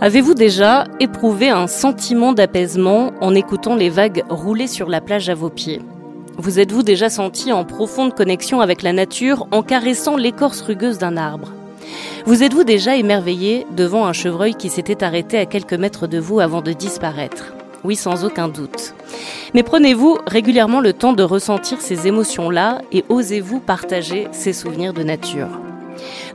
Avez-vous déjà éprouvé un sentiment d'apaisement en écoutant les vagues rouler sur la plage à vos pieds? Vous êtes-vous déjà senti en profonde connexion avec la nature en caressant l'écorce rugueuse d'un arbre? Vous êtes-vous déjà émerveillé devant un chevreuil qui s'était arrêté à quelques mètres de vous avant de disparaître? Oui, sans aucun doute. Mais prenez-vous régulièrement le temps de ressentir ces émotions-là et osez-vous partager ces souvenirs de nature?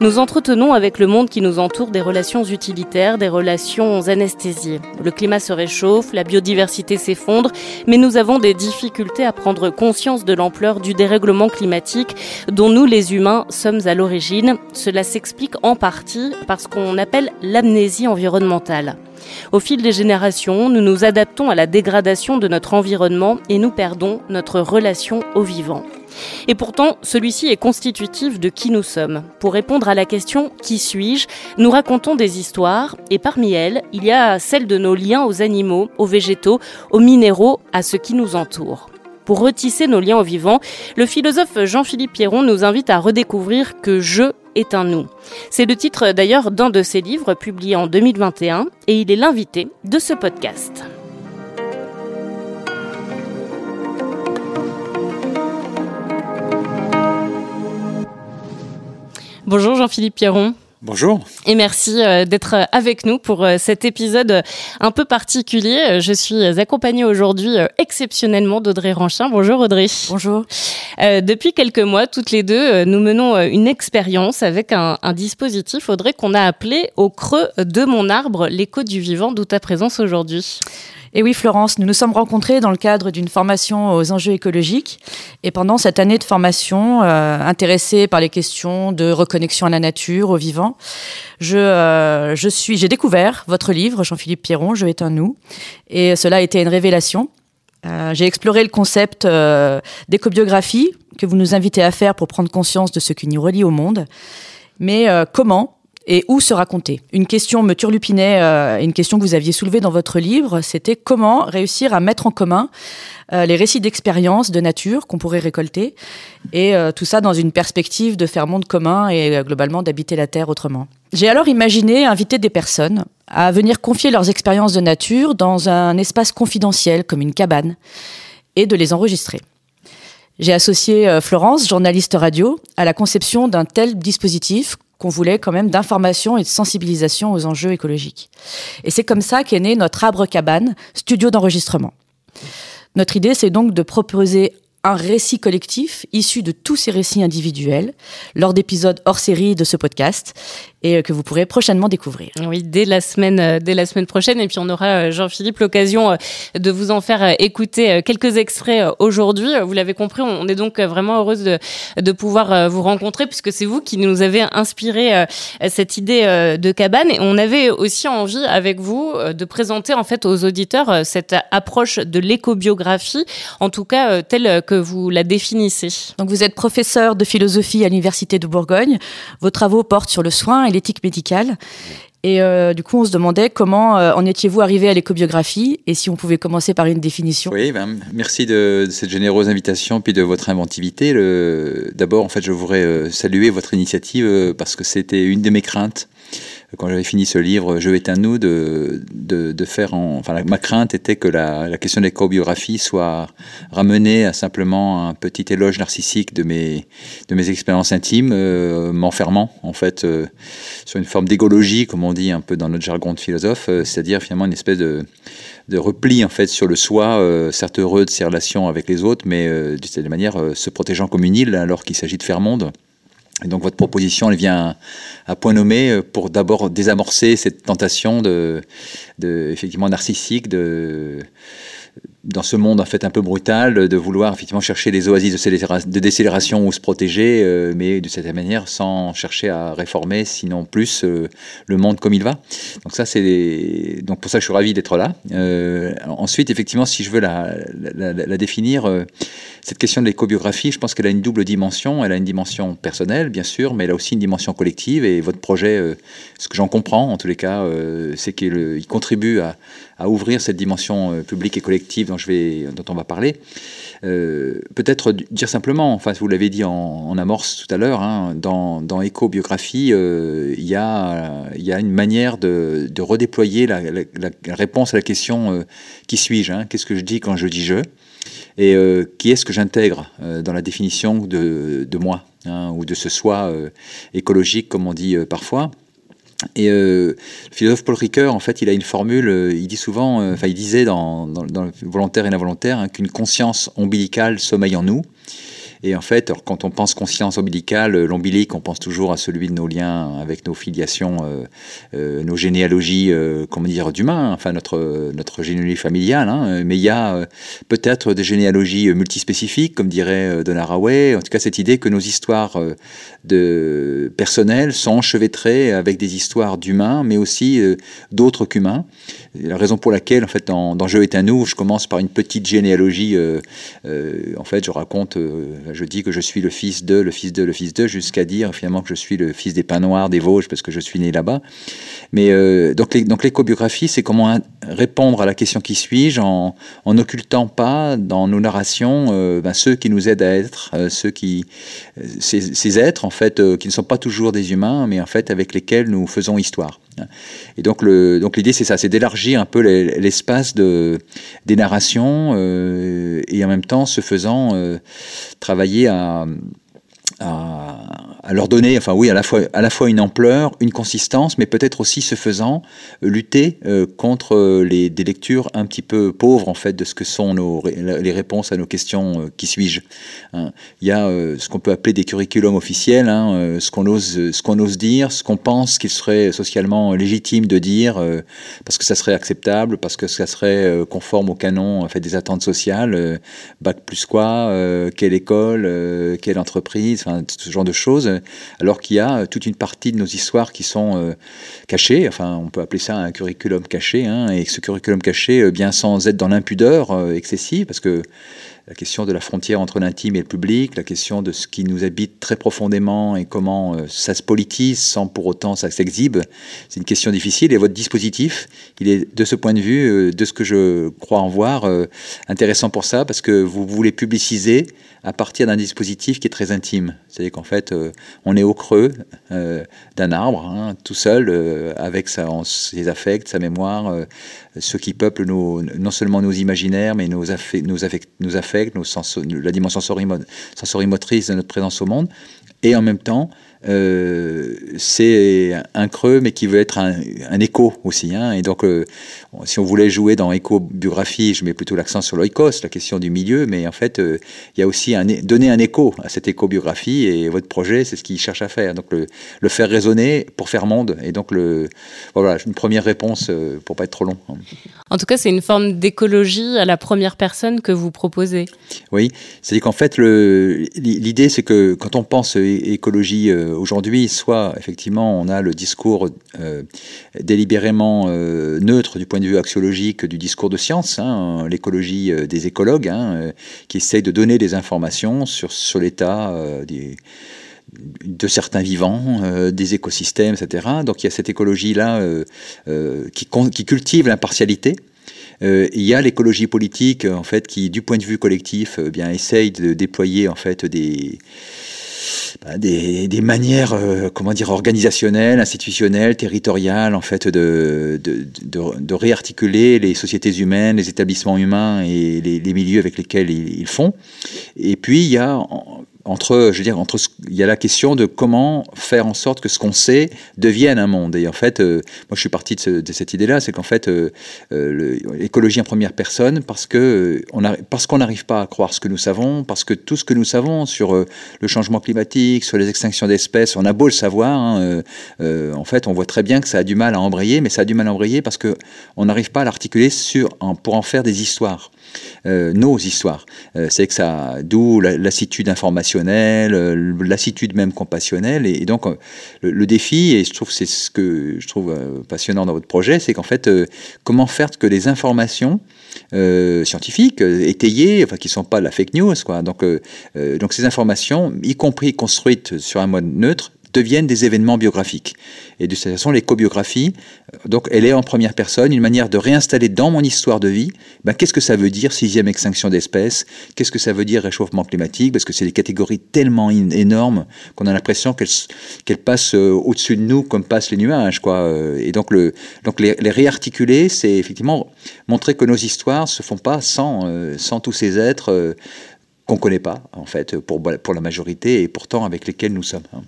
Nous entretenons avec le monde qui nous entoure des relations utilitaires, des relations anesthésiées. Le climat se réchauffe, la biodiversité s'effondre, mais nous avons des difficultés à prendre conscience de l'ampleur du dérèglement climatique dont nous, les humains, sommes à l'origine. Cela s'explique en partie par ce qu'on appelle l'amnésie environnementale. Au fil des générations, nous nous adaptons à la dégradation de notre environnement et nous perdons notre relation au vivant. Et pourtant, celui-ci est constitutif de qui nous sommes. Pour répondre à la question Qui suis-je nous racontons des histoires, et parmi elles, il y a celle de nos liens aux animaux, aux végétaux, aux minéraux, à ce qui nous entoure. Pour retisser nos liens au vivant, le philosophe Jean-Philippe Pierron nous invite à redécouvrir que je est un nous. C'est le titre d'ailleurs d'un de ses livres publié en 2021 et il est l'invité de ce podcast. Bonjour Jean-Philippe Pierron. Bonjour. Et merci euh, d'être euh, avec nous pour euh, cet épisode un peu particulier. Je suis accompagnée aujourd'hui exceptionnellement d'Audrey Ranchin. Bonjour Audrey. Bonjour. depuis quelques mois, toutes les deux, nous menons une expérience avec un, un dispositif, Audrey, qu'on a appelé Au creux de mon arbre, l'écho du vivant, d'où ta présence aujourd'hui. Et oui, Florence, nous nous sommes rencontrés dans le cadre d'une formation aux enjeux écologiques. Et pendant cette année de formation, euh, intéressée par les questions de reconnexion à la nature, au vivant, je, euh, je suis, j'ai découvert votre livre, Jean-Philippe Pierron, Je est un nous. Et cela a été une révélation. Euh, j'ai exploré le concept euh, d'écobiographie que vous nous invitez à faire pour prendre conscience de ce qui nous relie au monde. Mais comment et où se raconter? Une question me turlupinait, euh, une question que vous aviez soulevée dans votre livre, c'était comment réussir à mettre en commun euh, les récits d'expérience de nature qu'on pourrait récolter, et euh, tout ça dans une perspective de faire monde commun et globalement d'habiter la Terre autrement. J'ai alors imaginé inviter des personnes à venir confier leurs expériences de nature dans un espace confidentiel comme une cabane, et de les enregistrer. J'ai associé Florence, journaliste radio, à la conception d'un tel dispositif qu'on voulait quand même d'information et de sensibilisation aux enjeux écologiques. Et c'est comme ça qu'est né notre arbre cabane, studio d'enregistrement. Notre idée, c'est donc de proposer un récit collectif issu de tous ces récits individuels lors d'épisodes hors série de ce podcast et que vous pourrez prochainement découvrir. Oui, dès la semaine, euh, dès la semaine prochaine. Et puis on aura, euh, Jean-Philippe, l'occasion euh, de vous en faire écouter quelques extraits aujourd'hui. Vous l'avez compris, on est donc vraiment heureuse de, de pouvoir vous rencontrer puisque c'est vous qui nous avez inspiré cette idée de cabane. Et on avait aussi envie avec vous de présenter en fait aux auditeurs cette approche de l'écobiographie, en tout cas telle que vous la définissez. Donc vous êtes professeur de philosophie à l'Université de Bourgogne. Vos travaux portent sur le soin et l'éthique médicale. Et euh, du coup, on se demandait comment euh, en étiez-vous arrivé à l'écobiographie et si on pouvait commencer par une définition. Oui, ben, merci de, cette généreuse invitation puis de votre inventivité. D'abord, en fait, je voudrais euh, saluer votre initiative parce que c'était une de mes craintes quand j'avais fini ce livre, Je vais un nous, de, de, faire en, enfin, ma crainte était que la, la question de l'écobiographie soit ramenée à simplement un petit éloge narcissique de mes, de mes expériences intimes, euh, m'enfermant, en fait, euh, sur une forme d'égologie, comme on dit un peu dans notre jargon de philosophe, euh, c'est-à-dire finalement une espèce de, de repli, en fait, sur le soi, certes heureux de ses relations avec les autres, mais d'une certaine manière, se protégeant comme une île alors qu'il s'agit de faire monde. Donc votre proposition, elle vient à point nommé pour d'abord désamorcer cette tentation de effectivement narcissique, de dans ce monde en fait un peu brutal, de vouloir effectivement chercher des oasis de, décélération ou se protéger, euh, mais de cette manière sans chercher à réformer, sinon plus euh, le monde comme il va. Donc ça c'est donc pour ça je suis ravi d'être là. Euh, ensuite effectivement si je veux la, la, définir, cette question de l'écobiographie, je pense qu'elle a une double dimension. Elle a une dimension personnelle bien sûr, mais elle a aussi une dimension collective. Et votre projet, ce que j'en comprends en tous les cas, c'est qu'il contribue à à ouvrir cette dimension publique et collective dont, je vais, dont on va parler. Peut-être dire simplement, enfin vous l'avez dit en, amorce tout à l'heure, hein, dans, dans éco-biographie, il y, a, y a une manière de, redéployer la, réponse à la question qui suis-je hein, Qu'est-ce que je dis quand je dis je et euh, qui est-ce que j'intègre euh, dans la définition de, moi hein, ou de ce soi euh, écologique, comme on dit parfois. Et le philosophe Paul Ricoeur, en fait, il a une formule, il dit souvent, enfin, il disait dans, volontaire et l'involontaire, hein, qu'une conscience ombilicale sommeille en nous. Et en fait, quand on pense conscience ombilicale, euh, l'ombilic, on pense toujours à celui de nos liens avec nos filiations, euh, euh, nos généalogies, comment dire, d'humains, enfin notre, notre généalogie familiale. Hein. Mais il y a peut-être des généalogies multispécifiques, comme dirait Donna Haraway. En tout cas, cette idée que nos histoires personnelles sont enchevêtrées avec des histoires d'humains, mais aussi d'autres qu'humains. La raison pour laquelle, en fait, dans, dans Jeu est un nous, je commence par une petite généalogie. en fait, je raconte je dis que je suis le fils de, le fils de, le fils de, jusqu'à dire finalement que je suis le fils des pins noirs, des Vosges, parce que je suis né là-bas. Mais euh, donc, l'écobiographie, c'est comment répondre à la question qui suis-je en n'occultant pas dans nos narrations euh, ben, ceux qui nous aident à être, euh, ceux qui, ces, êtres en fait, qui ne sont pas toujours des humains, mais en fait avec lesquels nous faisons histoire. Et donc le, donc l'idée c'est ça, c'est d'élargir un peu l'espace de des narrations et en même temps se faisant travailler à, à, leur donner, enfin oui, à la fois, à la fois une ampleur, une consistance, mais peut-être aussi ce faisant euh, lutter euh, contre euh, les, des lectures un petit peu pauvres en fait de ce que sont nos, les réponses à nos questions qui suis-je. Hein. Il y a ce qu'on peut appeler des curriculums officiels, hein, ce qu'on ose, ce qu'on ose dire, ce qu'on pense qu'il serait socialement légitime de dire, parce que ça serait acceptable, parce que ça serait conforme au canon en fait des attentes sociales, bac plus quoi, quelle école, quelle entreprise ce genre de choses, alors qu'il y a toute une partie de nos histoires qui sont euh, cachées, enfin on peut appeler ça un curriculum caché, hein, et ce curriculum caché, euh, bien sans être dans l'impudeur euh, excessive, parce que la question de la frontière entre l'intime et le public, la question de ce qui nous habite très profondément et comment ça se politise sans pour autant ça s'exhibe, c'est une question difficile. Et votre dispositif, il est de ce point de vue, de ce que je crois en voir, intéressant pour ça, parce que vous voulez publiciser à partir d'un dispositif qui est très intime. C'est-à-dire qu'en fait, euh, on est au creux euh, d'un arbre, hein, tout seul, euh, avec ses affects, sa mémoire, ce qui peuple non seulement nos imaginaires, mais nos, affects, nos affects la dimension sensorimotrice de notre présence au monde. Et en même temps, euh, c'est un creux, mais qui veut être un, écho aussi. Hein. Et donc, euh, si on voulait jouer dans éco-biographie, je mets plutôt l'accent sur l'oikos, la question du milieu, mais en fait, euh, il y a aussi un, donner un écho à cette éco-biographie, et votre projet, c'est ce qu'il cherche à faire. Donc, le, le, faire résonner pour faire monde. Et donc, le, voilà, une première réponse pour pas être trop long. En tout cas, c'est une forme d'écologie à la première personne que vous proposez. Oui, c'est-à-dire qu'en fait, l'idée, c'est que quand on pense écologie aujourd'hui, soit effectivement on a le discours euh, délibérément euh, neutre du point de vue axiologique du discours de science, hein, l'écologie euh, des écologues, hein, qui essaye de donner des informations sur, l'état de certains vivants, des écosystèmes, etc. Donc il y a cette écologie-là qui, qui, cultive l'impartialité. il y a l'écologie politique, en fait, qui, du point de vue collectif, bien essaye de déployer en fait des bah, des, des, manières, euh, comment dire, organisationnelles, institutionnelles, territoriales, en fait, de, de, de, réarticuler les sociétés humaines, les établissements humains et les, milieux avec lesquels ils, ils, font. Et puis, il y a entre, je veux dire, entre, il y a la question de comment faire en sorte que ce qu'on sait devienne un monde. Et en fait, euh, moi, je suis parti de, cette idée-là, c'est qu'en fait, euh, euh, l'écologie en première personne, parce que on a, parce qu'on n'arrive pas à croire ce que nous savons, parce que tout ce que nous savons sur le changement climatique, sur les extinctions d'espèces, on a beau le savoir, hein, en fait, on voit très bien que ça a du mal à embrayer, mais ça a du mal à embrayer parce que on n'arrive pas à l'articuler sur, pour en faire des histoires. Euh, nos histoires. Euh, c'est que ça, d'où lassitude informationnelle, euh, lassitude même compassionnelle. Et, donc, le, défi, et je trouve c'est ce que je trouve passionnant dans votre projet, c'est qu'en fait, comment faire que les informations scientifiques, étayées, enfin qui sont pas la fake news, quoi. Donc, donc ces informations, y compris construites sur un mode neutre, deviennent des événements biographiques. Et de cette façon, l'écobiographies, donc elle est en première personne, une manière de réinstaller dans mon histoire de vie, ben, qu'est-ce que ça veut dire sixième extinction d'espèces, qu'est-ce que ça veut dire réchauffement climatique, parce que c'est des catégories tellement énormes qu'on a l'impression qu'elles passent au-dessus de nous comme passent les nuages. Quoi. Et donc, le, donc les, les réarticuler, c'est effectivement montrer que nos histoires se font pas sans, sans tous ces êtres qu'on ne connaît pas, en fait, pour, pour la majorité, et pourtant avec lesquels nous sommes. Hein.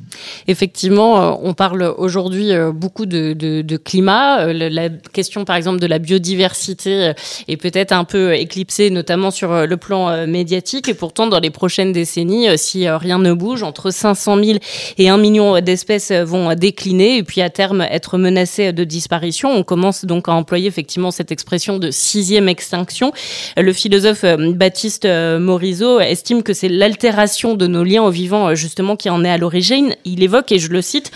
Effectivement, euh, on parle aujourd'hui euh, beaucoup de, de, climat. Euh, la question, par exemple, de la biodiversité est peut-être un peu éclipsée, notamment sur le plan médiatique, et pourtant, dans les prochaines décennies, si rien ne bouge, entre 500 000 et 1 million d'espèces vont décliner, et puis à terme être menacées de disparition. On commence donc à employer effectivement cette expression de sixième extinction. Le philosophe Baptiste Morisot estime que c'est l'altération de nos liens au vivant euh, justement qui en est à l'origine. Il évoque, et je le cite,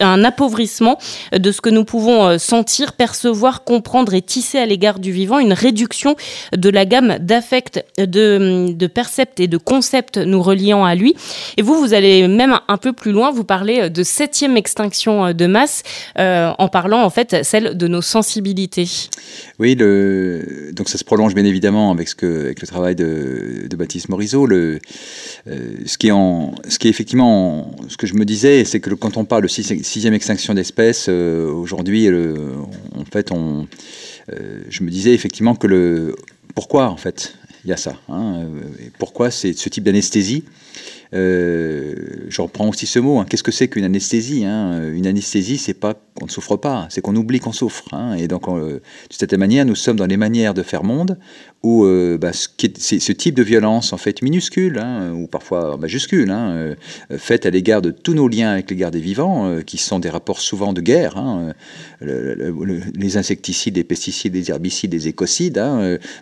un appauvrissement de ce que nous pouvons euh, sentir, percevoir, comprendre et tisser à l'égard du vivant, une réduction de la gamme d'affects, de, de percepts et de concepts nous reliant à lui. Et vous, vous allez même un peu plus loin, vous parlez euh, de septième extinction de masse, en parlant en fait celle de nos sensibilités. Oui, donc ça se prolonge bien évidemment avec, ce que, avec le travail de, de Baptiste Morisot, euh, ce, qui est en, ce qui effectivement, ce que je me disais, c'est que quand on parle de sixième extinction d'espèces, euh, aujourd'hui, en fait, euh, je me disais effectivement que le, pourquoi en fait il y a ça, hein, pourquoi c'est ce type d'anesthésie euh, je reprends aussi ce mot. Hein. Qu'est-ce que c'est qu'une anesthésie hein? Une anesthésie, c'est pas qu'on ne souffre pas, c'est qu'on oublie qu'on souffre. Hein. Et donc, euh, de cette manière, nous sommes dans les manières de faire monde où euh, bah, ce, type de violence, en fait, minuscule, ou parfois majuscule, faite à l'égard de tous nos liens avec l'égard des vivants, qui sont des rapports souvent de guerre, les insecticides, les pesticides, les herbicides, les écocides,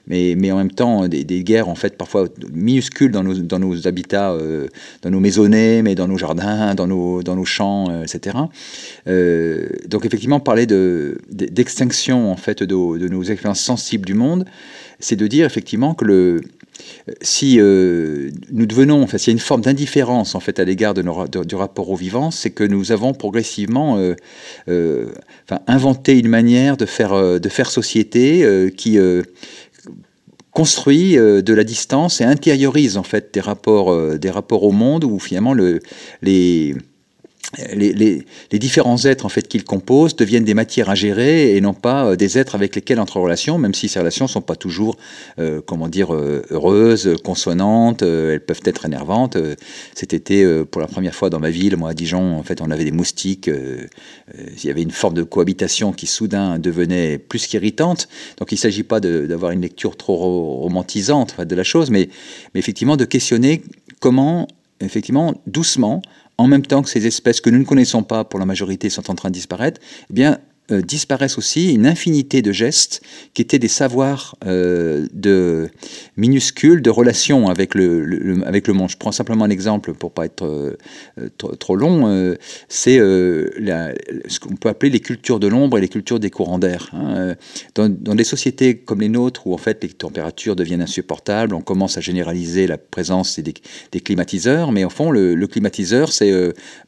mais, en même temps des, guerres, en fait, parfois minuscules dans nos habitats dans nos maisonnées, mais dans nos jardins, dans nos, dans nos champs, euh, etc. Euh, donc effectivement, parler d'extinction en fait de, de, nos expériences sensibles du monde, c'est de dire effectivement que le, si euh, nous devenons, enfin, s'il y a une forme d'indifférence en fait à l'égard de, du rapport au vivant, c'est que nous avons progressivement enfin, inventé une manière de faire, de faire société qui construit euh, de la distance et intériorise en fait des rapports, euh, des rapports au monde où finalement le, les, les, les, les, différents êtres en fait qu'ils composent deviennent des matières à gérer et non pas euh, des êtres avec lesquels entre en relation, même si ces relations sont pas toujours, euh, comment dire, euh, heureuses, consonantes, elles peuvent être énervantes. cet été, pour la première fois dans ma ville, moi à Dijon, en fait, on avait des moustiques. il y avait une forme de cohabitation qui soudain devenait plus qu'irritante. Donc il ne s'agit pas d'avoir une lecture trop romantisante de la chose, mais, mais effectivement de questionner comment, effectivement, doucement, en même temps que ces espèces que nous ne connaissons pas pour la majorité sont en train de disparaître, eh bien, euh, disparaissent aussi une infinité de gestes qui étaient des savoirs euh, de minuscules de relations avec le, avec le monde. Je prends simplement un exemple pour pas être euh, trop, long. c'est ce qu'on peut appeler les cultures de l'ombre et les cultures des courants d'air. Hein. Dans, dans, des sociétés comme les nôtres où en fait les températures deviennent insupportables, on commence à généraliser la présence des, climatiseurs, mais au fond le, le climatiseur c'est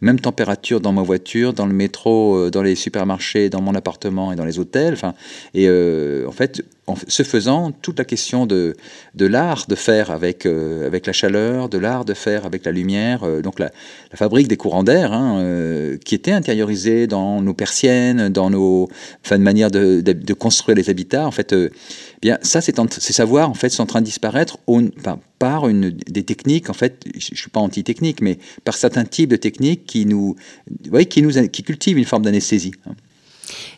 même température dans ma voiture, dans le métro, dans les supermarchés, dans mon appartement et dans les hôtels. Enfin, et euh, en fait, en se faisant, toute la question de, de l'art de faire avec, euh, avec la chaleur, de l'art de faire avec la lumière, euh, donc la, la, fabrique des courants d'air, hein, qui était intériorisée dans nos persiennes, dans nos enfin, de manière de, construire les habitats. En fait, bien ça, ces savoirs en fait sont en train de disparaître par une des techniques. En fait, je, ne suis pas anti-technique, mais par certains types de techniques qui nous, voyez, qui nous qui cultivent une forme d'anesthésie. Hein.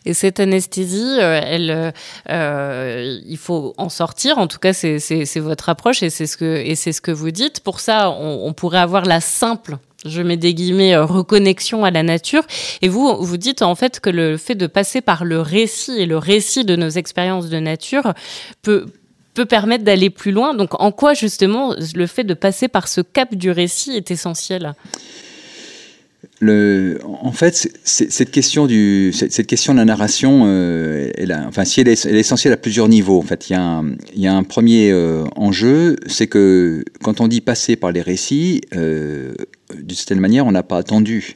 Et cette anesthésie, euh, elle, euh, il faut en sortir. En tout cas, c'est votre approche et c'est ce que vous dites. Pour ça, on, pourrait avoir la simple je mets des guillemets, euh, reconnexion à la nature. Et vous, vous dites en fait que le fait de passer par le récit et le récit de nos expériences de nature peut permettre d'aller plus loin. Donc en quoi justement le fait de passer par ce cap du récit est essentiel? En fait, cette question, de la narration, euh, elle enfin, si elle est, essentielle à plusieurs niveaux. En fait, il y a un, il y a un premier euh, enjeu, c'est que quand on dit passer par les récits, euh, d'une certaine manière, on n'a pas attendu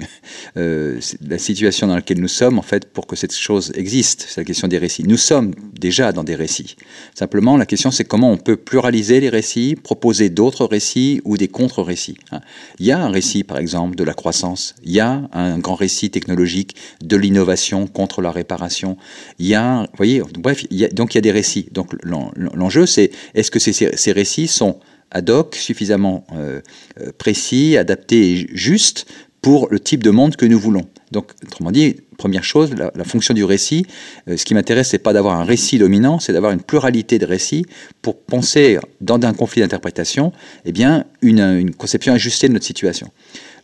euh, la situation dans laquelle nous sommes, en fait, pour que cette chose existe. C'est la question des récits. Nous sommes déjà dans des récits. Simplement, la question, c'est comment on peut pluraliser les récits, proposer d'autres récits ou des contre-récits. Hein. Il y a un récit, par exemple, de la croissance. Il y a un grand récit technologique de l'innovation contre la réparation. Il y a, vous voyez, bref, donc il y a des récits. Donc l'enjeu, c'est est-ce que ces récits sont ad hoc, suffisamment euh, euh, précis, adapté et juste pour le type de monde que nous voulons. Donc, autrement dit, première chose, la, fonction du récit, euh, ce qui m'intéresse, c'est pas d'avoir un récit dominant, c'est d'avoir une pluralité de récits pour penser, dans un conflit d'interprétation, eh bien, une, une, conception ajustée de notre situation.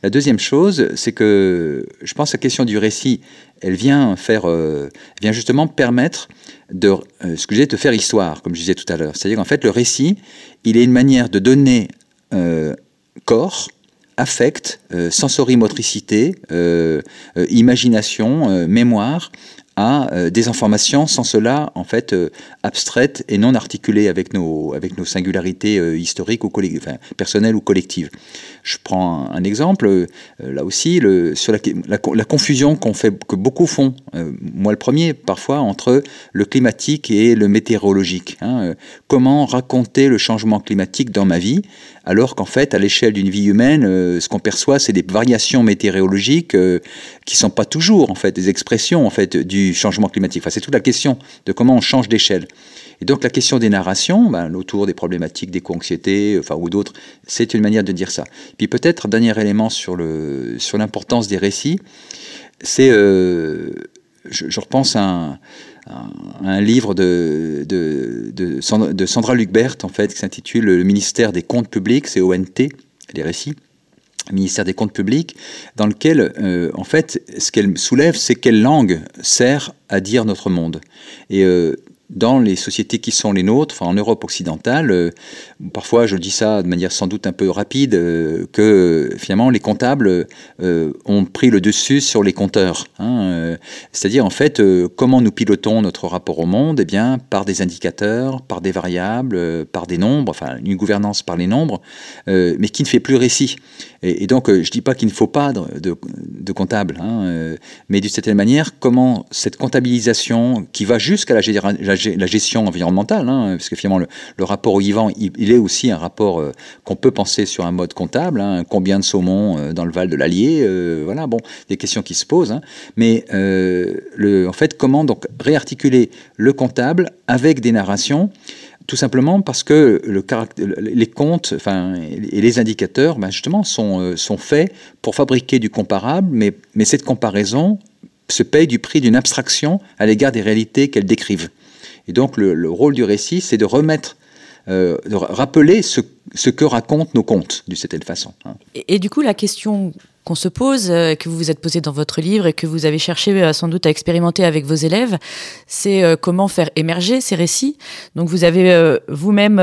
La deuxième chose, c'est que je pense que la question du récit, elle vient faire, vient justement permettre de, euh, ce de faire histoire, comme je disais tout à l'heure. C'est-à-dire qu'en fait, le récit, il est une manière de donner euh, corps, affect, euh, sensorimotricité, imagination, mémoire à des informations sans cela en fait abstraites et non articulées avec nos avec nos singularités historiques ou personnelles ou collectives. Je prends un, exemple, euh, là aussi, le, sur la, la, confusion qu'on fait, que beaucoup font, euh, moi le premier, parfois, entre le climatique et le météorologique. Hein, euh, comment raconter le changement climatique dans ma vie, alors qu'en fait, à l'échelle d'une vie humaine, ce qu'on perçoit, c'est des variations météorologiques qui sont pas toujours, en fait, des expressions, en fait, du changement climatique. Enfin, c'est toute la question de comment on change d'échelle. Et donc la question des narrations, ben, autour des problématiques d'éco-anxiété, enfin, ou d'autres, c'est une manière de dire ça. Puis peut-être, dernier élément sur, le, sur l'importance des récits, c'est, euh, je, repense à un, livre de, de, de, Sandra Lucbert, en fait, qui s'intitule Le ministère des comptes publics, c'est ONT, les récits ministère des comptes publics, dans lequel, euh, en fait, ce qu'elle soulève, c'est quelle langue sert à dire notre monde. Et euh, dans les sociétés qui sont les nôtres, en Europe occidentale, euh, parfois je dis ça de manière sans doute un peu rapide, euh, que finalement les comptables euh, ont pris le dessus sur les compteurs. Hein, C'est-à-dire en fait comment nous pilotons notre rapport au monde? Eh bien par des indicateurs, par des variables, par des nombres, enfin une gouvernance par les nombres, mais qui ne fait plus récit. Et, donc je dis pas qu'il ne faut pas de, de, hein, mais d'une certaine manière comment cette comptabilisation qui va jusqu'à la, la la gestion environnementale, hein, parce que finalement le, rapport au vivant, il, est aussi un rapport euh, qu'on peut penser sur un mode comptable. Hein, combien de saumon euh, dans le Val de l'Allier, euh, voilà, bon, des questions qui se posent. Hein. mais en fait, comment donc réarticuler le comptable avec des narrations tout simplement parce que le les comptes et les indicateurs, ben justement, sont, faits pour fabriquer du comparable, mais cette comparaison se paye du prix d'une abstraction à l'égard des réalités qu'elles décrivent. Et donc le, rôle du récit, c'est de remettre, euh, de rappeler ce, que racontent nos contes, d'une certaine façon. Hein. Et, du coup, la question qu'on se pose, euh, que vous vous êtes posé dans votre livre et que vous avez cherché euh, sans doute à expérimenter avec vos élèves, c'est euh, comment faire émerger ces récits. Donc vous avez vous-même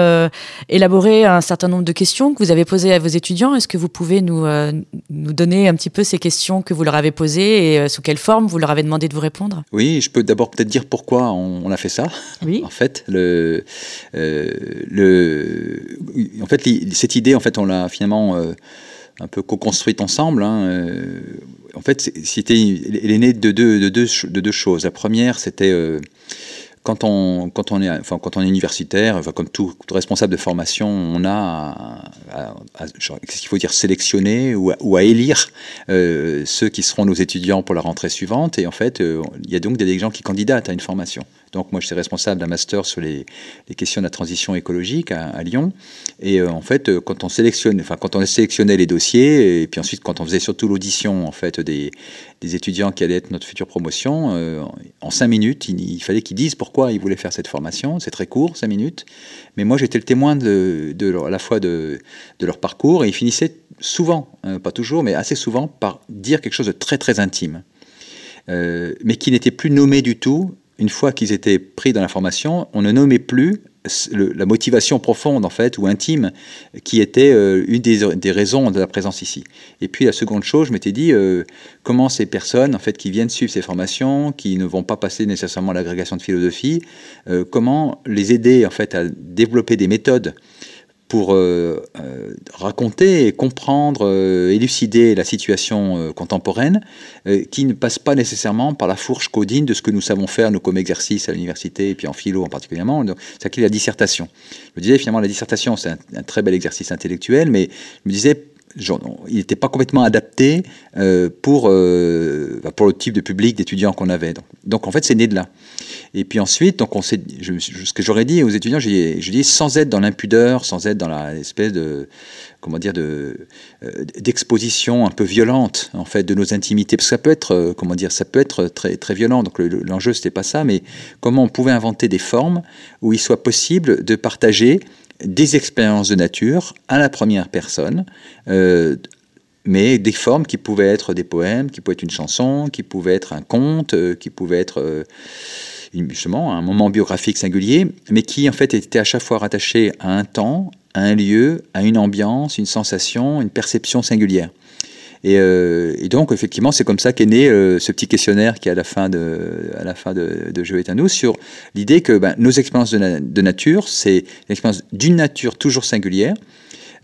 élaboré un certain nombre de questions que vous avez posées à vos étudiants. Est-ce que vous pouvez nous, nous donner un petit peu ces questions que vous leur avez posées et sous quelle forme vous leur avez demandé de vous répondre? Oui, je peux d'abord peut-être dire pourquoi on, a fait ça. Oui. en fait, le, le, en fait, cette idée, en fait, on l'a finalement un peu co-construite ensemble. Hein, euh, en fait, c'était, elle est née de deux, de deux, de deux choses. La première, c'était euh, quand on, quand on est, enfin, quand on est universitaire, enfin, comme tout, responsable de formation, on a, qu'est-ce qu'il faut dire, sélectionner ou, ou à élire euh, ceux qui seront nos étudiants pour la rentrée suivante. Et en fait, il y a donc des gens qui candidatent à une formation. Donc moi, j'étais responsable d'un master sur les, questions de la transition écologique à, Lyon. Et euh, en fait, euh, quand on sélectionnait les dossiers, et puis ensuite quand on faisait surtout l'audition en fait des, étudiants qui allaient être notre future promotion, euh, en cinq minutes, il, fallait qu'ils disent pourquoi ils voulaient faire cette formation. C'est très court, cinq minutes. Mais moi, j'étais le témoin à la fois de, leur parcours, et ils finissaient souvent, pas toujours, mais assez souvent, par dire quelque chose de très très intime. mais qui n'était plus nommé du tout une fois qu'ils étaient pris dans la formation, on ne nommait plus la motivation profonde en fait ou intime qui était euh, une des, raisons de la présence ici. Et puis la seconde chose, je m'étais dit euh, comment ces personnes en fait qui viennent suivre ces formations, qui ne vont pas passer nécessairement l'agrégation de philosophie, euh, comment les aider en fait à développer des méthodes pour euh, euh, raconter, comprendre, euh, élucider la situation contemporaine, qui ne passe pas nécessairement par la fourche codine de ce que nous savons faire, nous, comme exercice à l'université, et puis en philo en particulièrement, c'est la dissertation. Je me disais, finalement, la dissertation, c'est un, très bel exercice intellectuel, mais je me disais, il n'était pas complètement adapté pour, bah, pour le type de public d'étudiants qu'on avait. Donc, en fait, c'est né de là. Et puis ensuite, donc ce que j'aurais dit aux étudiants, j'ai dit sans être dans l'impudeur, sans être dans la espèce de comment dire de euh, d'exposition un peu violente en fait de nos intimités, parce que ça peut être euh, comment dire, ça peut être très très violent. Donc l'enjeu c'était pas ça, mais comment on pouvait inventer des formes où il soit possible de partager des expériences de nature à la première personne. Euh, mais des formes qui pouvaient être des poèmes, qui pouvaient être une chanson, qui pouvaient être un conte, qui pouvaient être justement un moment biographique singulier, mais qui en fait était à chaque fois rattaché à un temps, à un lieu, à une ambiance, une sensation, une perception singulière. Et, euh, donc, effectivement, c'est comme ça qu'est né euh, ce petit questionnaire qui est à la fin de, à la fin de, de Jeu est à nous, sur l'idée que ben, nos expériences de, nature, c'est l'expérience d'une nature toujours singulière.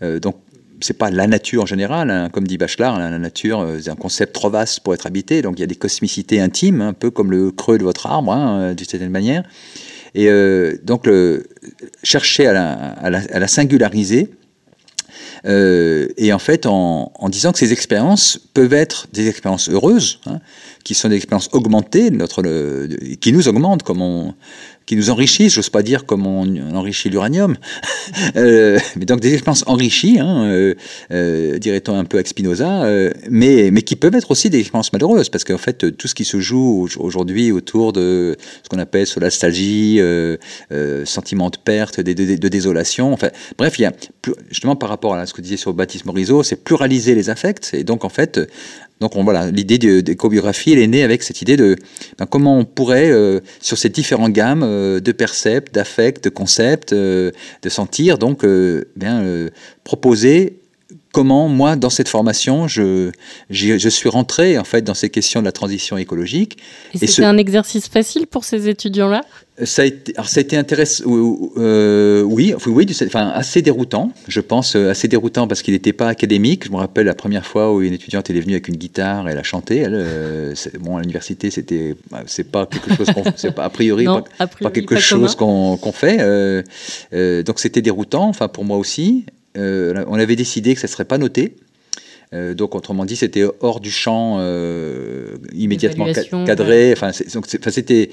Euh, donc, c'est pas la nature en général, hein. comme dit Bachelard, la nature euh, c'est un concept trop vaste pour être habité, donc il y a des cosmicités intimes, un peu comme le creux de votre arbre, hein, euh, d'une certaine manière. Et euh, donc chercher à la, singulariser, et en fait en, disant que ces expériences peuvent être des expériences heureuses, hein, qui sont des expériences augmentées, notre, qui nous augmentent, comme on, qui nous enrichissent, j'ose pas dire comme on, enrichit l'uranium, euh, mais donc des expériences enrichies, hein, euh, euh, dirait-on un peu avec Spinoza, mais, mais qui peuvent être aussi des expériences malheureuses, parce qu'en fait, tout ce qui se joue aujourd'hui autour de ce qu'on appelle sur la nostalgie, sentiment de perte, de, de, désolation, enfin, bref, il y a, justement par rapport à ce que disait sur Baptiste Morisot, c'est pluraliser les affects, et donc en fait, donc voilà, l'idée d'écobiographie, elle est née avec cette idée de ben, comment on pourrait, euh, sur ces différentes gammes euh, de percepts, d'affects, de concepts, euh, de sentir, donc bien proposer comment moi dans cette formation je, je suis rentré en fait dans ces questions de la transition écologique. Et, c'était un exercice facile pour ces étudiants-là? Ça a été, alors ça a été intéressant, euh, oui, oui, enfin assez déroutant, je pense, euh, assez déroutant parce qu'il n'était pas académique. Je me rappelle la première fois où une étudiante est venue avec une guitare, et elle a chanté. Elle, euh, bon, à l'université, c'était, bah, c'est pas quelque chose qu'on, c'est pas a priori, pas, quelque chose qu'on, fait. Euh, donc c'était déroutant, enfin pour moi aussi. on avait décidé que ça serait pas noté. donc, autrement dit, c'était hors du champ immédiatement cadré. Enfin, c'était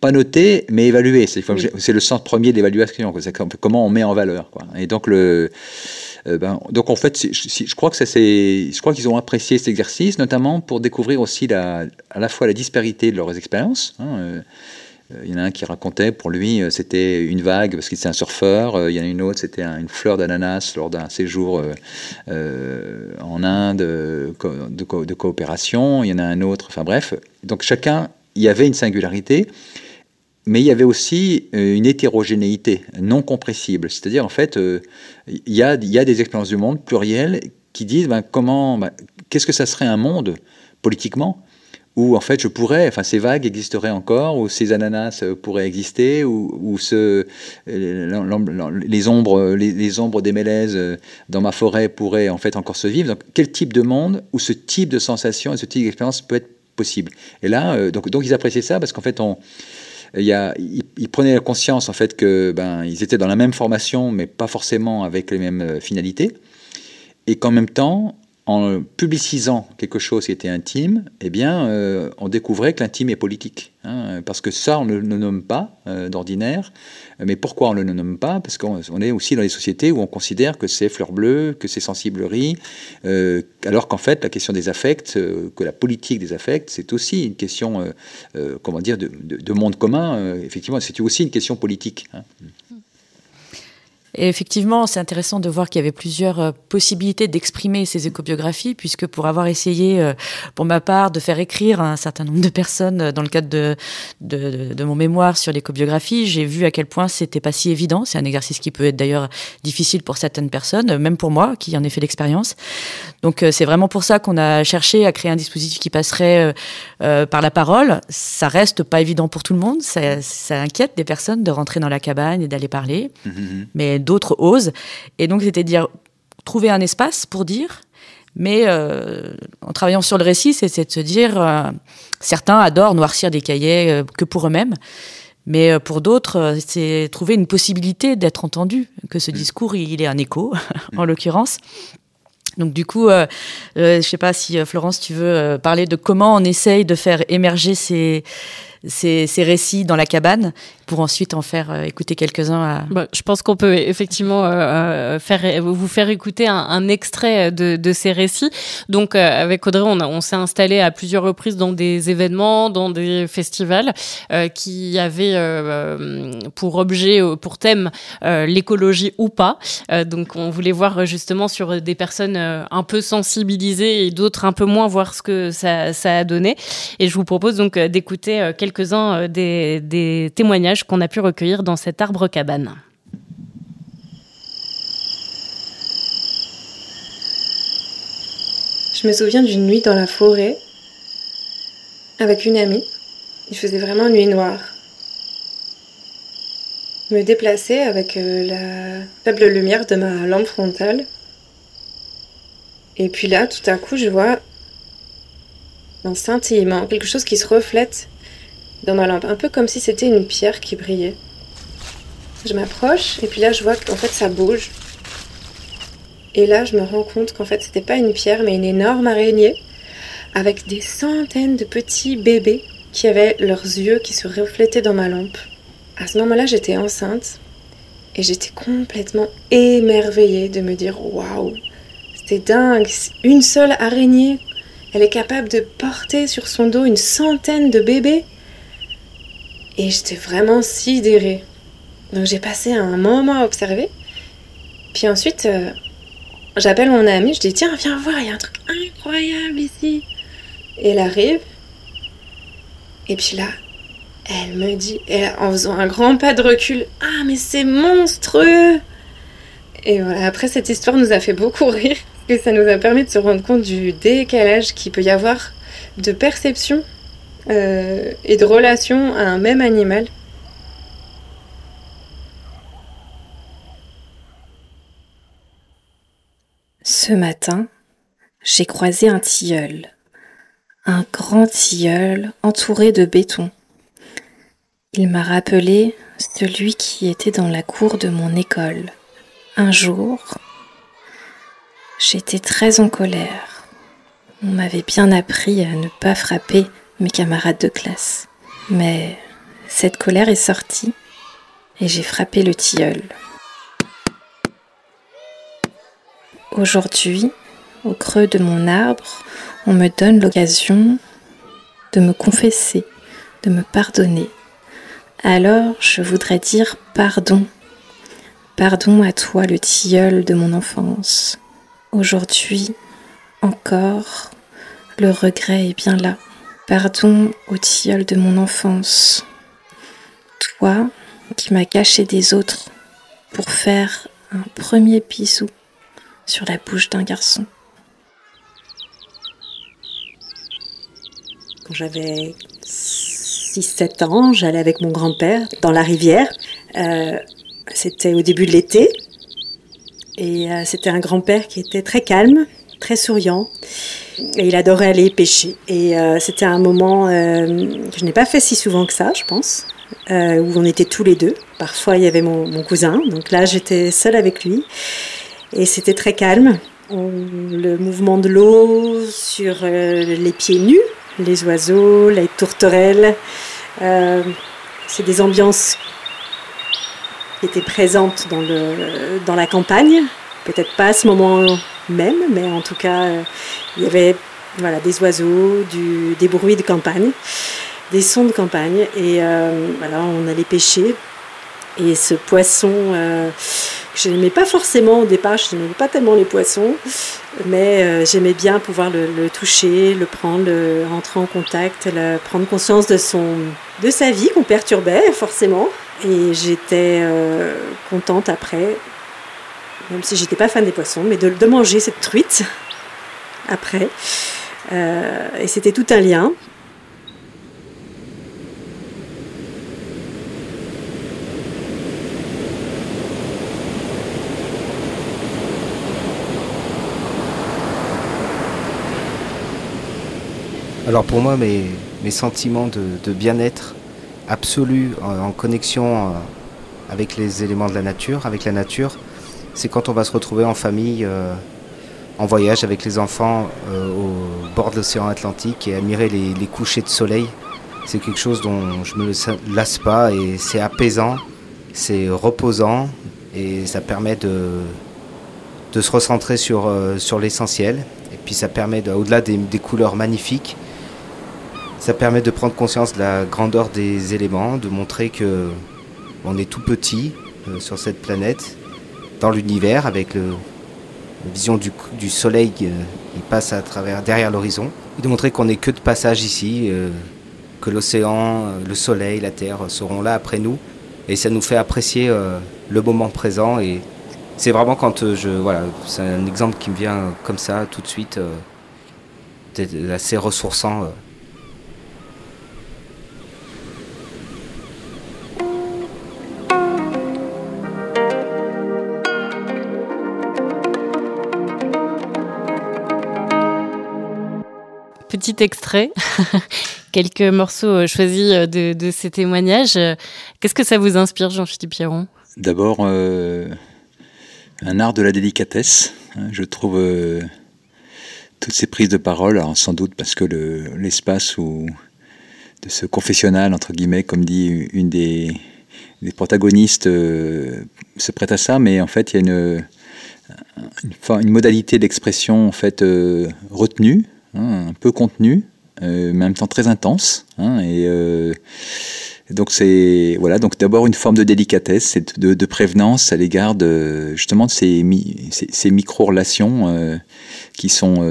pas noté, mais évalué. C'est le centre premier d'évaluation. Comment on met en valeur. Quoi. Et donc, le, euh, ben, donc en fait, je crois que ça, je crois qu'ils ont apprécié cet exercice, notamment pour découvrir aussi la, à la fois la disparité de leurs expériences. Hein, euh, il y en a un qui racontait, pour lui, euh, c'était une vague parce qu'il était un surfeur. Il y en a une autre, c'était une fleur d'ananas lors d'un séjour en Inde de, de, coopération. Il y en a un autre, enfin bref. Donc chacun, il y avait une singularité mais il y avait aussi euh, une hétérogénéité non compressible. C'est-à-dire, en fait, euh, il y, a, des expériences du monde plurielles qui disent ben, comment, ben, qu'est-ce que ça serait un monde politiquement où en fait je pourrais, enfin ces vagues existeraient encore, où ces ananas euh, pourraient exister, où, les ombres, des mélèzes dans ma forêt pourraient en fait encore se vivre. Donc quel type de monde où ce type de sensation et ce type d'expérience peut être possible? Et là, donc ils appréciaient ça parce qu'en fait on il, y a, il, prenait conscience en fait que ben ils étaient dans la même formation, mais pas forcément avec les mêmes euh, finalités, et qu'en même temps, en publicisant quelque chose qui était intime, eh bien, euh, on découvrait que l'intime est politique. Hein, parce que ça, on ne le nomme pas euh, d'ordinaire. Mais pourquoi on ne le nomme pas? Parce qu'on est aussi dans les sociétés où on considère que c'est fleur bleue, que c'est sensiblerie, euh, alors qu'en fait, la question des affects, que la politique des affects, c'est aussi une question, comment dire, de, monde commun. effectivement, c'est aussi une question politique. Hein. Et effectivement, c'est intéressant de voir qu'il y avait plusieurs euh, possibilités d'exprimer ces écobiographies, puisque pour avoir essayé, euh, pour ma part, de faire écrire un certain nombre de personnes euh, dans le cadre de, de, de mon mémoire sur l'écobiographie, j'ai vu à quel point c'était pas si évident. C'est un exercice qui peut être d'ailleurs difficile pour certaines personnes, même pour moi, qui en ai fait l'expérience. Donc c'est vraiment pour ça qu'on a cherché à créer un dispositif qui passerait euh, par la parole. Ça reste pas évident pour tout le monde. Ça, ça, inquiète des personnes de rentrer dans la cabane et d'aller parler. Mmh, mmh, mmh. Mais d'autres osent. Et donc, c'était dire trouver un espace pour dire, mais euh, en travaillant sur le récit, c'est de se dire, euh, certains adorent noircir des cahiers euh, que pour eux-mêmes, mais pour d'autres, c'est trouver une possibilité d'être entendu, que ce mm. discours, il, est un écho, en l'occurrence. Donc du coup, je ne sais pas si Florence, tu veux parler de comment on essaye de faire émerger ces, ces, récits dans la cabane pour ensuite en faire euh, écouter quelques-uns. À... Bah, je pense qu'on peut effectivement euh, euh, faire, vous faire écouter un, extrait de, ces récits. Donc avec Audrey, on, on s'est installé à plusieurs reprises dans des événements, dans des festivals qui avaient pour objet, pour thème l'écologie ou pas. donc on voulait voir justement sur des personnes un peu sensibilisées et d'autres un peu moins, voir ce que ça, ça a donné. Et je vous propose donc d'écouter quelques quelques-uns euh, des, témoignages qu'on a pu recueillir dans cet arbre cabane. Je me souviens d'une nuit dans la forêt avec une amie. Il faisait vraiment nuit noire. Je me déplaçais avec euh, la faible lumière de ma lampe frontale. Et puis là, tout à coup, je vois un scintillement, quelque chose qui se reflète dans ma lampe, un peu comme si c'était une pierre qui brillait. Je m'approche et puis là je vois qu'en fait ça bouge. Et là je me rends compte qu'en fait c'était pas une pierre mais une énorme araignée avec des centaines de petits bébés qui avaient leurs yeux qui se reflétaient dans ma lampe. À ce moment-là j'étais enceinte et j'étais complètement émerveillée de me dire waouh, c'était dingue, une seule araignée, elle est capable de porter sur son dos une centaine de bébés. Et j'étais vraiment sidérée. Donc j'ai passé un moment à observer. Puis ensuite, euh, j'appelle mon amie, je dis tiens, viens voir, il y a un truc incroyable ici. Et elle arrive. Et puis là, elle me dit, en faisant un grand pas de recul, ah mais c'est monstrueux. Et voilà, après cette histoire nous a fait beaucoup rire, et ça nous a permis de se rendre compte du décalage qu'il peut y avoir de perception euh, et de relation à un même animal. Ce matin, j'ai croisé un tilleul, un grand tilleul entouré de béton. Il m'a rappelé celui qui était dans la cour de mon école. Un jour, j'étais très en colère. On m'avait bien appris à ne pas frapper mes camarades de classe. Mais cette colère est sortie et j'ai frappé le tilleul. Aujourd'hui, au creux de mon arbre, on me donne l'occasion de me confesser, de me pardonner. Alors je voudrais dire pardon. Pardon à toi le tilleul de mon enfance. Aujourd'hui encore, le regret est bien là. Pardon au tilleul de mon enfance, toi qui m'as caché des autres pour faire un premier bisou sur la bouche d'un garçon. Quand j'avais 6-7 ans, j'allais avec mon grand-père dans la rivière. Euh, c'était au début de l'été. Et euh, c'était un grand-père qui était très calme, très souriant. Et il adorait aller pêcher. Et euh, c'était un moment euh, que je n'ai pas fait si souvent que ça, je pense, euh, où on était tous les deux. Parfois, il y avait mon, cousin. Donc là, j'étais seule avec lui. Et c'était très calme. le mouvement de l'eau sur les pieds nus, les oiseaux, les tourterelles. c'est des ambiances qui étaient présentes dans, le, dans la campagne. Peut-être pas à ce moment même, mais en tout cas, euh, il y avait voilà, des oiseaux, des bruits de campagne, des sons de campagne. Et euh, voilà, on allait pêcher. Et ce poisson, euh, que je n'aimais pas forcément au départ, je n'aimais pas tellement les poissons, mais j'aimais bien pouvoir le, toucher, le prendre, le, rentrer en contact, prendre conscience de sa vie qu'on perturbait forcément. Et j'étais contente après même si j'étais pas fan des poissons, mais de, manger cette truite après. Euh, et c'était tout un lien. Alors pour moi, mes, sentiments de, bien-être absolu euh, en, connexion euh, avec les éléments de la nature, avec la nature, c'est quand on va se retrouver en famille, euh, en voyage avec les enfants euh, au bord de l'océan Atlantique et admirer les, couchers de soleil. C'est quelque chose dont je me lasse pas et c'est apaisant, c'est reposant et ça permet de, de se recentrer sur, sur l'essentiel. Et puis ça permet, au-delà des, des couleurs magnifiques, ça permet de prendre conscience de la grandeur des éléments, de montrer que on est tout petit euh, sur cette planète, dans l'univers, avec la vision du, soleil qui passe à travers, derrière l'horizon, et de montrer qu'on n'est que de passage ici, euh, que l'océan, euh, le soleil, la terre seront là après nous, et ça nous fait apprécier le moment présent. Et c'est vraiment quand je, voilà, c'est un exemple qui me vient comme ça tout de suite, assez ressourçant. Extrait, quelques morceaux euh, choisis euh, de, ces témoignages. Qu'est-ce que ça vous inspire, Jean-Philippe Pierron D'abord, euh, un art de la délicatesse. Hein, je trouve toutes ces prises de parole, sans doute parce que l'espace où de ce confessionnal, entre guillemets, comme dit une des, protagonistes, se prête à ça, mais en fait, il y a une, une, modalité d'expression en fait retenue Hein, un peu contenu, euh, mais en même temps très intense. Hein, et euh, donc c'est voilà donc d'abord une forme de délicatesse, de, de prévenance à l'égard de justement de ces, micro relations euh, qui sont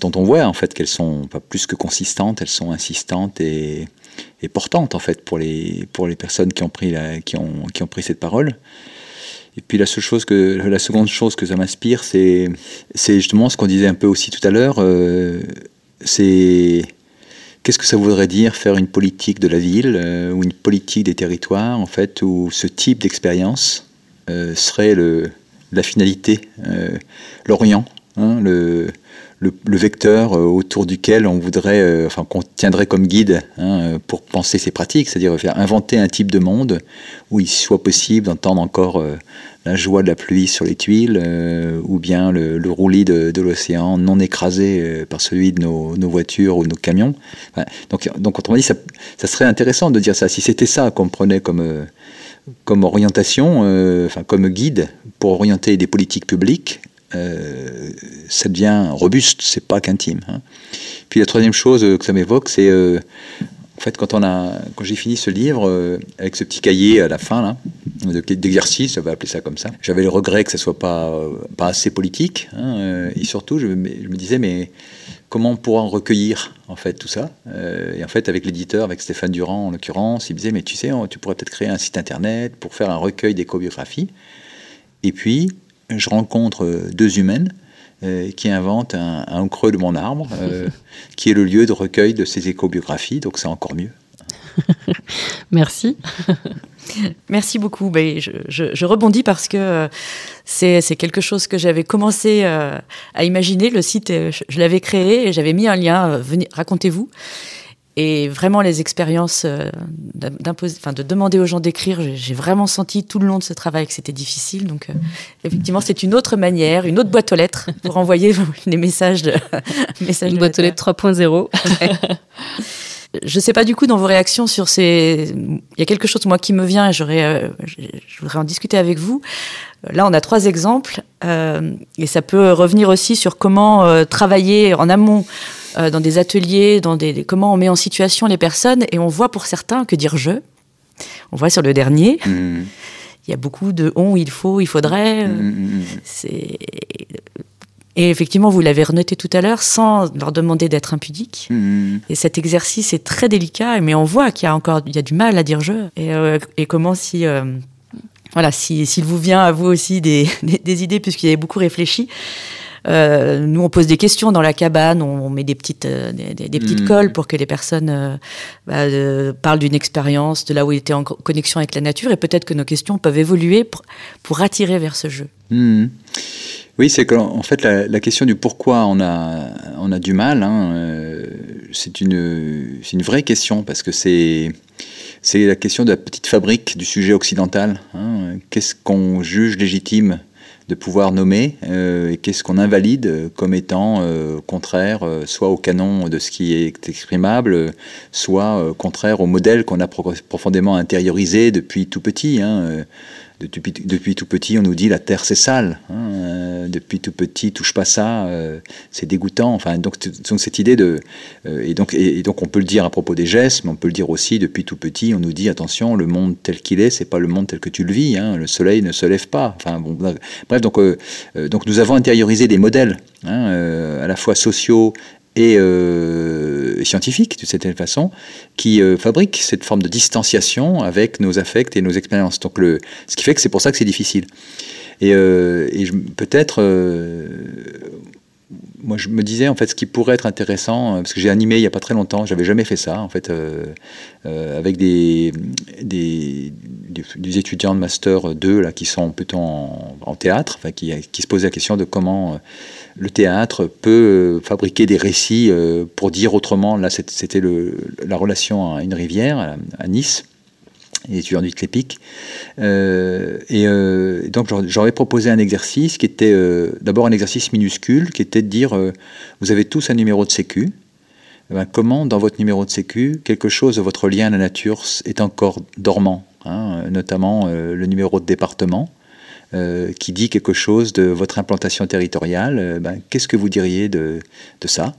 dont on voit en fait qu'elles sont pas plus que consistantes, elles sont insistantes et, et, portantes en fait pour les pour les personnes qui ont pris qui ont qui ont pris cette parole. Et puis la seule chose que, la seconde chose que ça m'inspire, c'est, c'est justement ce qu'on disait un peu aussi tout à l'heure. Euh, c'est qu'est-ce que ça voudrait dire faire une politique de la ville euh, ou une politique des territoires, en fait, où ce type d'expérience euh, serait le, la finalité, l'orient, hein, le, le, vecteur autour duquel on voudrait, enfin qu'on tiendrait comme guide hein, pour penser ces pratiques, c'est-à-dire faire inventer un type de monde où il soit possible d'entendre encore la joie de la pluie sur les tuiles, euh, ou bien le, roulis de, l'océan non écrasé euh, par celui de nos, voitures ou de nos camions. donc, donc, autrement dit, ça, ça, serait intéressant de dire ça. Si c'était ça qu'on prenait comme, euh, comme orientation, enfin, comme guide pour orienter des politiques publiques, ça devient robuste, c'est pas qu'intime. Hein. Puis la troisième chose que ça m'évoque, c'est en fait, quand, on a, quand j'ai fini ce livre, euh, avec ce petit cahier à la fin, là, d'exercice, j'avais appelé ça comme ça, j'avais le regret que ça soit pas, euh, pas assez politique. Hein, euh, et surtout, je, je, me disais, mais comment on pourra en recueillir, en fait, tout ça Et en fait, avec l'éditeur, avec Stéphane Durand, en l'occurrence, il me disait, mais tu sais, tu pourrais peut-être créer un site internet pour faire un recueil d'éco-biographies. Et puis, je rencontre deux humaines euh, qui invente un, creux de mon arbre, euh, qui est le lieu de recueil de ces éco-biographies, donc c'est encore mieux. Merci. Merci beaucoup. Ben, je, rebondis parce que euh, c'est quelque chose que j'avais commencé à imaginer. Le site, je, l'avais créé et j'avais mis un lien. Racontez-vous. Et vraiment, les expériences euh, enfin, de demander aux gens d'écrire, j'ai vraiment senti tout le long de ce travail que c'était difficile. Donc, euh, effectivement, c'est une autre manière, une autre boîte aux lettres pour envoyer des messages de. messages une boîte aux lettres 3.0. Je ne sais pas du coup dans vos réactions sur ces. Il y a quelque chose moi qui me vient et j'aurais, euh, je voudrais en discuter avec vous. Là, on a trois exemples et ça peut revenir aussi sur comment travailler en amont euh, dans des ateliers, dans des, comment on met en situation les personnes, et on voit pour certains que dire je. On voit sur le dernier. Mm. Il y a beaucoup de on, il faut, il faudrait. Mm, mm, c'est et effectivement, vous l'avez renoté tout à l'heure, sans leur demander d'être impudiques. Et cet exercice est très délicat, mais on voit qu'il y a encore il y a du mal à dire je. Et, euh, et comment si euh, voilà, s'il vous vient à vous aussi des, des, des idées, puisqu'il y avait beaucoup réfléchi. Euh, nous, on pose des questions dans la cabane, on, met des petites, euh, des, petites mmh. colles pour que les personnes euh, bah, parlent d'une expérience, de là où ils étaient en connexion avec la nature, et peut-être que nos questions peuvent évoluer pour, attirer vers ce jeu. Mmh. Oui, c'est qu'en fait, la, question du pourquoi on a, on a du mal, hein, euh, c'est une, une vraie question, parce que c'est c'est la question de la petite fabrique du sujet occidental. Hein. Qu'est-ce qu'on juge légitime de pouvoir nommer euh, et qu'est-ce qu'on invalide comme étant euh, contraire soit au canon de ce qui est exprimable, soit contraire au modèle qu'on a profondément intériorisé depuis tout petit. Hein. Depuis, depuis, tout petit, on nous dit la terre c'est sale. Hein, euh, depuis tout petit, touche pas ça, euh, c'est dégoûtant. Enfin, donc, donc cette idée de euh, et donc et, donc on peut le dire à propos des gestes, mais on peut le dire aussi depuis tout petit. On nous dit attention, le monde tel qu'il est, c'est pas le monde tel que tu le vis. Hein, le soleil ne se lève pas. Enfin bref, donc donc nous avons intériorisé des modèles hein, à la fois sociaux et euh, scientifique, de cette façon, qui euh, fabrique cette forme de distanciation avec nos affects et nos expériences. Donc le, ce qui fait que c'est pour ça que c'est difficile. Et, euh, et peut-être, euh, moi je me disais en fait ce qui pourrait être intéressant, parce que j'ai animé il n'y a pas très longtemps, j'avais jamais fait ça en fait, avec des, des, des, étudiants de master 2 là, qui sont plutôt en, en théâtre, enfin, qui, qui se posaient la question de comment le théâtre peut euh, fabriquer des récits euh, pour dire autrement. Là, c'était la relation à une rivière, à Nice, les étudiants du Clépic. Euh, et donc, j'aurais proposé un exercice qui était d'abord un exercice minuscule, qui était de dire vous avez tous un numéro de sécu. Eh ben, comment, dans votre numéro de sécu, quelque chose de votre lien à la nature est encore dormant, hein, notamment le numéro de département? Euh, qui dit quelque chose de votre implantation territoriale, euh, ben, qu'est-ce que vous diriez de, ça?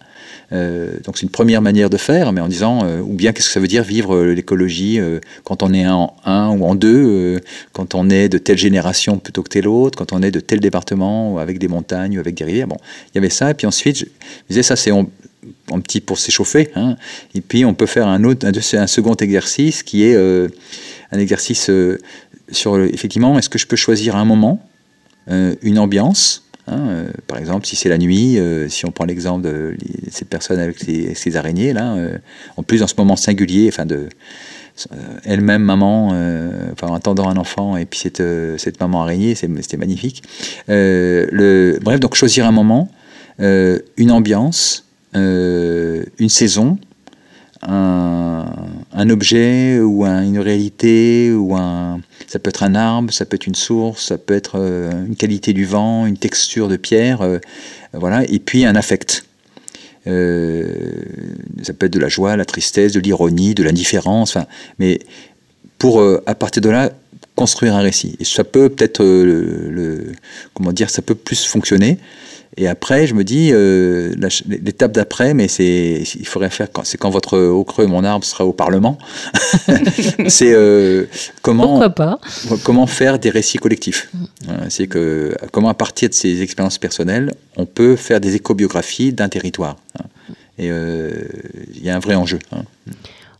Euh, Donc c'est une première manière de faire, mais en disant, ou bien qu'est-ce que ça veut dire vivre l'écologie quand on est en un ou en deux, quand on est de telle génération plutôt que telle autre, quand on est de tel département, ou avec des montagnes, ou avec des rivières. Bon, il y avait ça, et puis ensuite, je, disais, ça c'est un petit pour s'échauffer, hein. et puis on peut faire un, autre, un second exercice qui est un exercice sur effectivement, est-ce que je peux choisir un moment, euh, une ambiance hein, euh, Par exemple, si c'est la nuit, euh, si on prend l'exemple de cette personne avec ces, araignées là, en plus dans ce moment singulier, enfin de elle-même maman, enfin attendant un enfant et puis cette, cette maman araignée, c'était magnifique. bref, donc choisir un moment, une ambiance, une saison, un, objet ou une réalité ou un ça peut être un arbre, ça peut être une source, ça peut être euh, une qualité du vent, une texture de pierre, euh, voilà, et puis un affect. Euh, ça peut être de la joie, la tristesse, de l'ironie, de l'indifférence, mais pour à partir de là construire un récit. Et ça peut peut-être le, comment dire, ça peut plus fonctionner et après, je me dis, euh, l'étape d'après, mais c'est, il faudrait faire, c'est quand votre au creux, mon arbre sera au Parlement. c'est euh, comment, pas comment faire des récits collectifs. C'est que comment à partir de ces expériences personnelles, on peut faire des écobiographies d'un territoire. Et euh, il y a un vrai enjeu. Hein.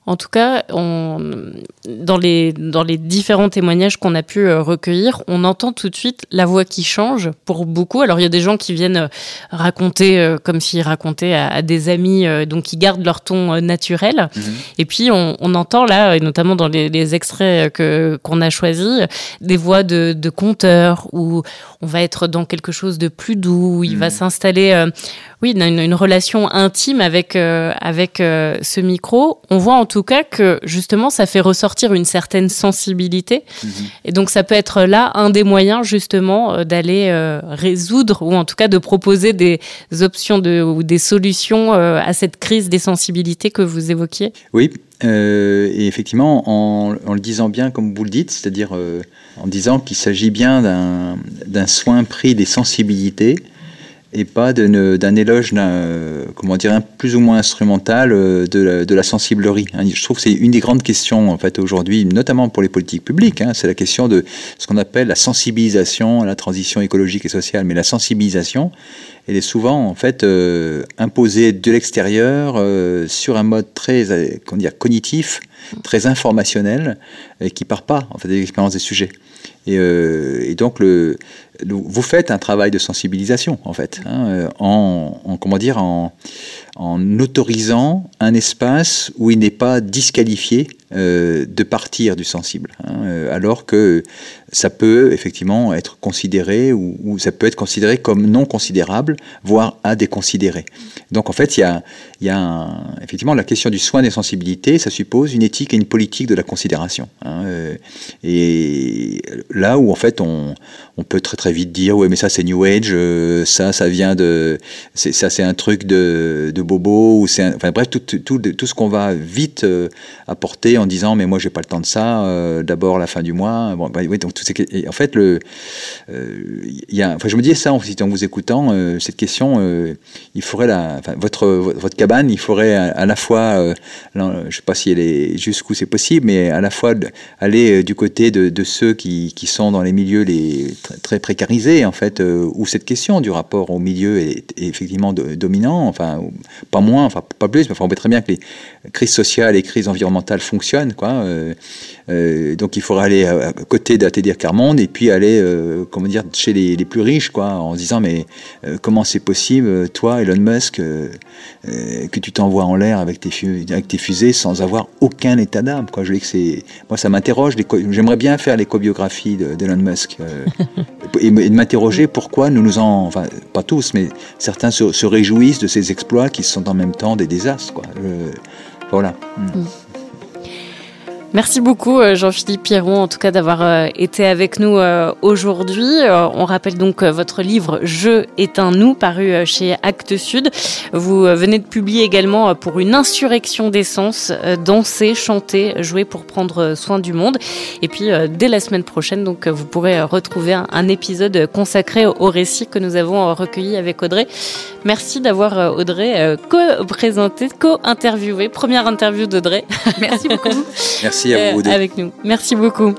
En tout cas, on, dans, les, dans les différents témoignages qu'on a pu euh, recueillir, on entend tout de suite la voix qui change pour beaucoup. Alors, il y a des gens qui viennent euh, raconter euh, comme s'ils racontaient à, des amis, donc qui gardent leur ton naturel. Mhm. Et puis, on, on, entend là, et notamment dans les, les extraits que, qu'on a choisis, des voix de, de conteurs où on va être dans quelque chose de plus doux, où il va mhm. s'installer oui, une, une, relation intime avec, euh, avec euh, ce micro. On voit en tout cas que justement, ça fait ressortir une certaine sensibilité. Mhm. Et donc, ça peut être là un des moyens justement euh, d'aller résoudre ou en tout cas de proposer des options de, ou des solutions à cette crise des sensibilités que vous évoquiez. Oui, et effectivement, en, en, le disant bien comme vous le dites, c'est-à-dire en disant qu'il s'agit bien d'un soin pris des sensibilités et pas d'un éloge, comment dire, plus ou moins instrumental euh, de la, de sensiblerie. Hein. Je trouve que c'est une des grandes questions en fait aujourd'hui, notamment pour les politiques publiques. Hein. c'est la question de ce qu'on appelle la sensibilisation à la transition écologique et sociale. Mais la sensibilisation, elle est souvent en fait euh, imposée de l'extérieur euh, sur un mode très, comment dire, cognitif, très informationnel, et qui part pas en fait des expériences des sujets. Et, et donc le vous faites un travail de sensibilisation en fait, hein, euh, en, comment dire, en, autorisant un espace où il n'est pas disqualifié euh, de partir du sensible. Hein. hein, alors que ça peut effectivement être considéré ou, ça peut être considéré comme non considérable, voire à déconsidérer. Donc en fait, il y a, y a effectivement la question du soin des sensibilités, ça suppose une éthique et une politique de la considération. Hein, euh, et là où en fait on, on, peut très très vite dire ouais mais ça c'est New Age, euh, ça ça vient de, ça c'est un truc de, de bobo ou c'est enfin bref tout, tout, tout ce qu'on va vite euh, apporter en disant mais moi j'ai pas le temps de ça, d'abord la fin du mois. Bon, bah, oui, donc et en fait, le, euh, y a, enfin, je me disais ça en, vous écoutant, euh, cette question, euh, il faudrait la, votre, votre cabane, il faudrait à, la fois, je ne sais pas si elle est jusqu'où c'est possible, mais à la fois aller du côté de, de ceux qui, qui, sont dans les milieux les, très, précarisés, en fait, où cette question du rapport au milieu est, effectivement dominant, enfin, pas moins, enfin, pas plus, mais enfin, on voit très bien que les crises sociales et crises environnementales fonctionnent, quoi. Donc il faudra aller à côté d'ATD dire Carmonde et puis aller euh, comment dire chez les, plus riches quoi en se disant mais euh, comment c'est possible toi Elon Musk euh, que tu t'envoies en l'air avec tes avec tes fusées sans avoir aucun état d'âme quoi. Je dis que c'est moi ça m'interroge j'aimerais bien faire l'éco-biographie d'Elon Musk et, de m'interroger pourquoi nous nous en enfin pas tous mais certains se, réjouissent de ces exploits qui sont en même temps des désastres quoi. Voilà. Mm. Merci beaucoup euh, Jean-Philippe Pierron en tout cas d'avoir euh, été avec nous euh, aujourd'hui. On rappelle donc votre livre Je est un nous paru chez Actes Sud. Vous venez de publier également pour une insurrection d'essence, danser, chanter, jouer pour prendre soin du monde. Et puis dès la semaine prochaine donc vous pourrez retrouver un épisode consacré au récit que nous avons recueilli avec Audrey. Merci d'avoir Audrey co-présenté, co-interviewé, première interview d'Audrey. Merci beaucoup. Merci à vous Avec nous. Merci beaucoup.